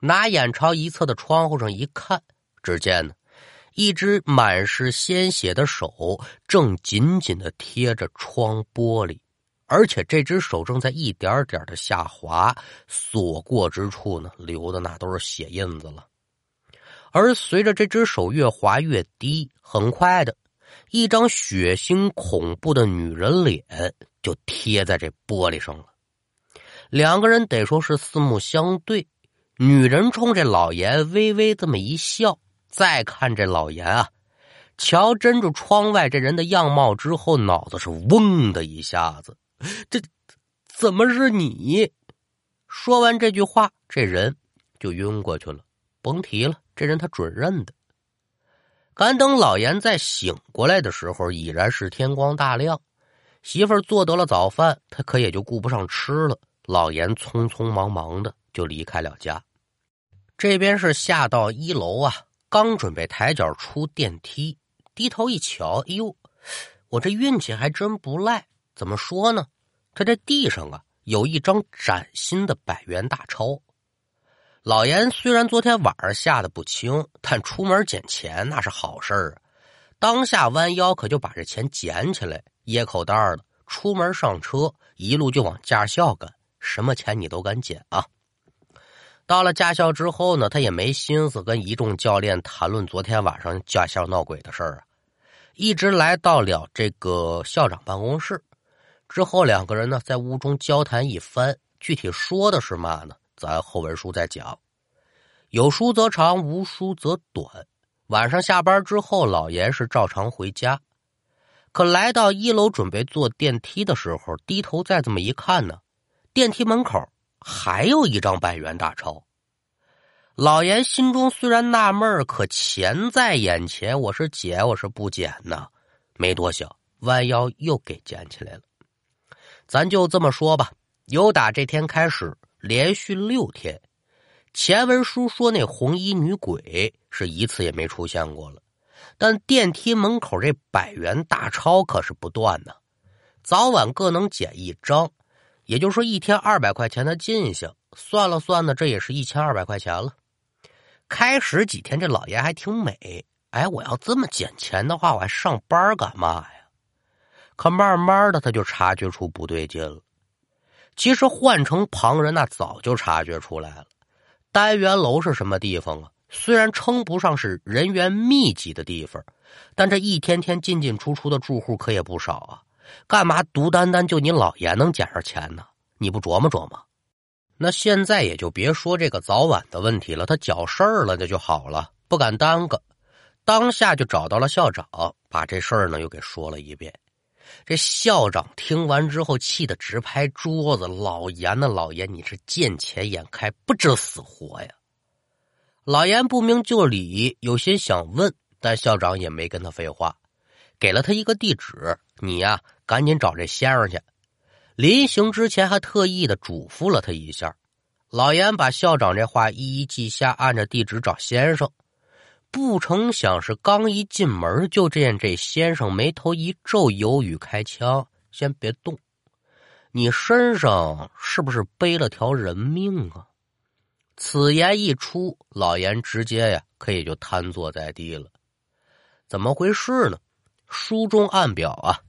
拿眼朝一侧的窗户上一看，只见呢，一只满是鲜血的手正紧紧的贴着窗玻璃，而且这只手正在一点点的下滑，所过之处呢，流的那都是血印子了。而随着这只手越滑越低，很快的，一张血腥恐怖的女人脸就贴在这玻璃上了。两个人得说是四目相对，女人冲这老严微微这么一笑，再看这老严啊，瞧真住窗外这人的样貌之后，脑子是嗡的一下子，这怎么是你？说完这句话，这人就晕过去了。甭提了。这人他准认的。赶等老严再醒过来的时候，已然是天光大亮。媳妇做得了早饭，他可也就顾不上吃了。老严匆匆忙忙的就离开了家。这边是下到一楼啊，刚准备抬脚出电梯，低头一瞧，哎呦，我这运气还真不赖。怎么说呢？他这地上啊有一张崭新的百元大钞。老严虽然昨天晚上吓得不轻，但出门捡钱那是好事儿啊！当下弯腰可就把这钱捡起来，掖口袋了，出门上车，一路就往驾校赶。什么钱你都敢捡啊！到了驾校之后呢，他也没心思跟一众教练谈论昨天晚上驾校闹鬼的事儿啊，一直来到了这个校长办公室。之后两个人呢在屋中交谈一番，具体说的是嘛呢？咱后文书再讲，有书则长，无书则短。晚上下班之后，老严是照常回家，可来到一楼准备坐电梯的时候，低头再这么一看呢，电梯门口还有一张百元大钞。老严心中虽然纳闷可钱在眼前，我是捡我是不捡呢？没多想，弯腰又给捡起来了。咱就这么说吧，由打这天开始。连续六天，前文书说那红衣女鬼是一次也没出现过了，但电梯门口这百元大钞可是不断呢，早晚各能捡一张，也就是说一天二百块钱的进项，算了算呢，这也是一千二百块钱了。开始几天这老爷还挺美，哎，我要这么捡钱的话，我还上班干嘛呀？可慢慢的他就察觉出不对劲了。其实换成旁人，那早就察觉出来了。单元楼是什么地方啊？虽然称不上是人员密集的地方，但这一天天进进出出的住户可也不少啊。干嘛独单单就你老爷能捡上钱呢？你不琢磨琢磨？那现在也就别说这个早晚的问题了，他搅事儿了，那就好了，不敢耽搁。当下就找到了校长，把这事儿呢又给说了一遍。这校长听完之后，气得直拍桌子：“老严呐，老严，你是见钱眼开，不知死活呀！”老严不明就里，有些想问，但校长也没跟他废话，给了他一个地址：“你呀，赶紧找这先生去。”临行之前，还特意的嘱咐了他一下。老严把校长这话一一记下，按着地址找先生。不成想是刚一进门，就见这先生眉头一皱，犹豫开枪：“先别动，你身上是不是背了条人命啊？”此言一出，老严直接呀，可以就瘫坐在地了。怎么回事呢？书中暗表啊，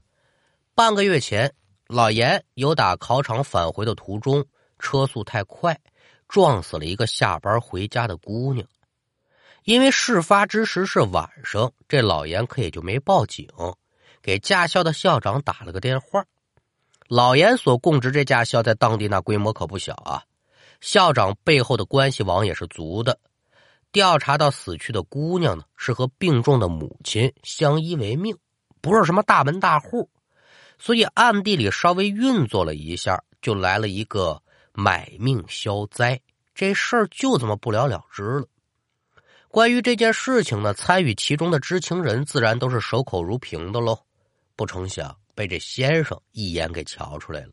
半个月前，老严由打考场返回的途中，车速太快，撞死了一个下班回家的姑娘。因为事发之时是晚上，这老严可也就没报警，给驾校的校长打了个电话。老严所供职这驾校在当地那规模可不小啊，校长背后的关系网也是足的。调查到死去的姑娘呢，是和病重的母亲相依为命，不是什么大门大户，所以暗地里稍微运作了一下，就来了一个买命消灾，这事儿就这么不了了之了。关于这件事情呢，参与其中的知情人自然都是守口如瓶的喽。不成想被这先生一眼给瞧出来了。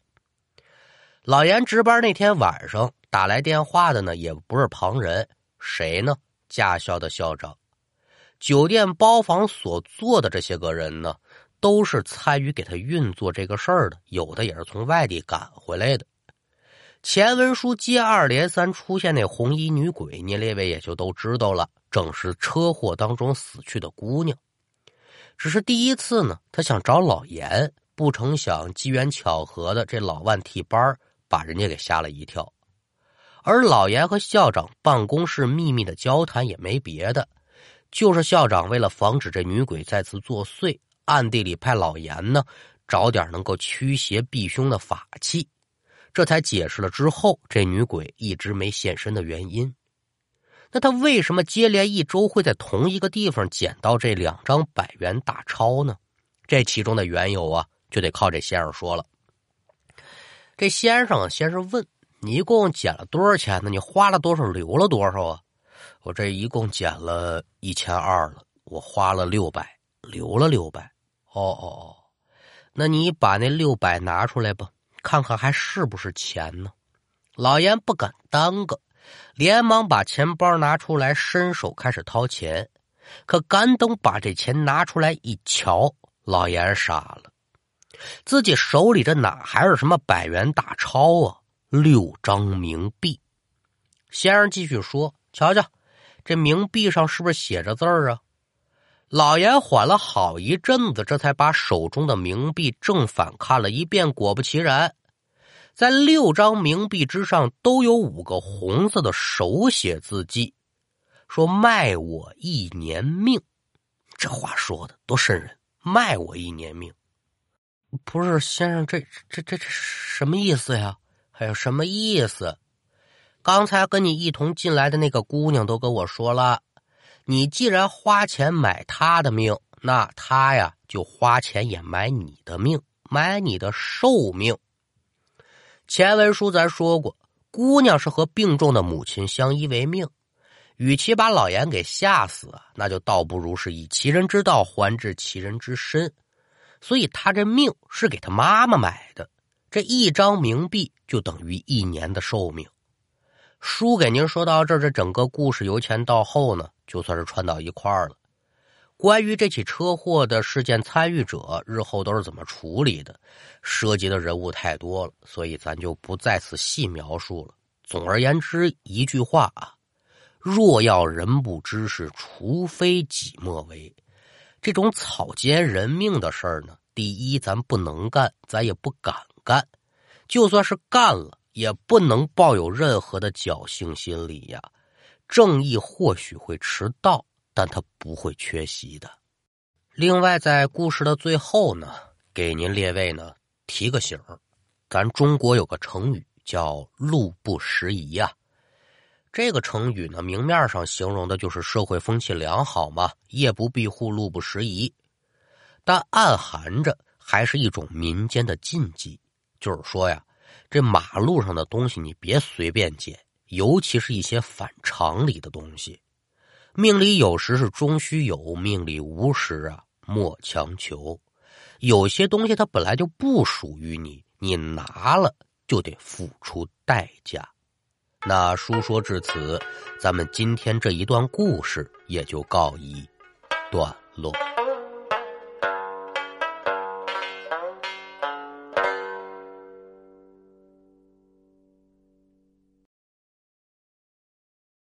老严值班那天晚上打来电话的呢，也不是旁人，谁呢？驾校的校长。酒店包房所做的这些个人呢，都是参与给他运作这个事儿的，有的也是从外地赶回来的。前文书接二连三出现那红衣女鬼，您列位也就都知道了，正是车祸当中死去的姑娘。只是第一次呢，他想找老严，不成想机缘巧合的这老万替班把人家给吓了一跳。而老严和校长办公室秘密的交谈也没别的，就是校长为了防止这女鬼再次作祟，暗地里派老严呢找点能够驱邪避凶的法器，这才解释了之后这女鬼一直没现身的原因。那他为什么接连一周会在同一个地方捡到这两张百元大钞呢？这其中的缘由啊，就得靠这先生说了。这先生先是问你一共捡了多少钱呢？你花了多少，留了多少啊？我这一共捡了一千二了，我花了六百，留了六百。哦哦哦，那你把那六百拿出来吧，看看还是不是钱呢？老严不敢耽搁。连忙把钱包拿出来，伸手开始掏钱。可赶等把这钱拿出来一瞧，老严傻了，自己手里这哪还是什么百元大钞啊？六张冥币。先生继续说：“瞧瞧，这冥币上是不是写着字儿啊？”老严缓了好一阵子，这才把手中的冥币正反看了一遍。果不其然。在六张冥币之上都有五个红色的手写字迹，说卖我一年命。这话说的多瘆人！卖我一年命，不是先生，这这这这什么意思呀？还有什么意思？刚才跟你一同进来的那个姑娘都跟我说了，你既然花钱买他的命，那他呀就花钱也买你的命，买你的寿命。前文书咱说过，姑娘是和病重的母亲相依为命，与其把老严给吓死啊，那就倒不如是以其人之道还治其人之身。所以他这命是给他妈妈买的，这一张冥币就等于一年的寿命。书给您说到这儿，这整个故事由前到后呢，就算是串到一块儿了。关于这起车祸的事件参与者，日后都是怎么处理的？涉及的人物太多了，所以咱就不在此细描述了。总而言之，一句话啊：若要人不知，是除非己莫为。这种草菅人命的事儿呢，第一，咱不能干，咱也不敢干；就算是干了，也不能抱有任何的侥幸心理呀。正义或许会迟到。但他不会缺席的。另外，在故事的最后呢，给您列位呢提个醒儿，咱中国有个成语叫“路不拾遗”呀。这个成语呢，明面上形容的就是社会风气良好嘛，夜不闭户，路不拾遗。但暗含着还是一种民间的禁忌，就是说呀，这马路上的东西你别随便捡，尤其是一些反常理的东西。命里有时是终须有，命里无时啊莫强求。有些东西它本来就不属于你，你拿了就得付出代价。那书说至此，咱们今天这一段故事也就告一段落。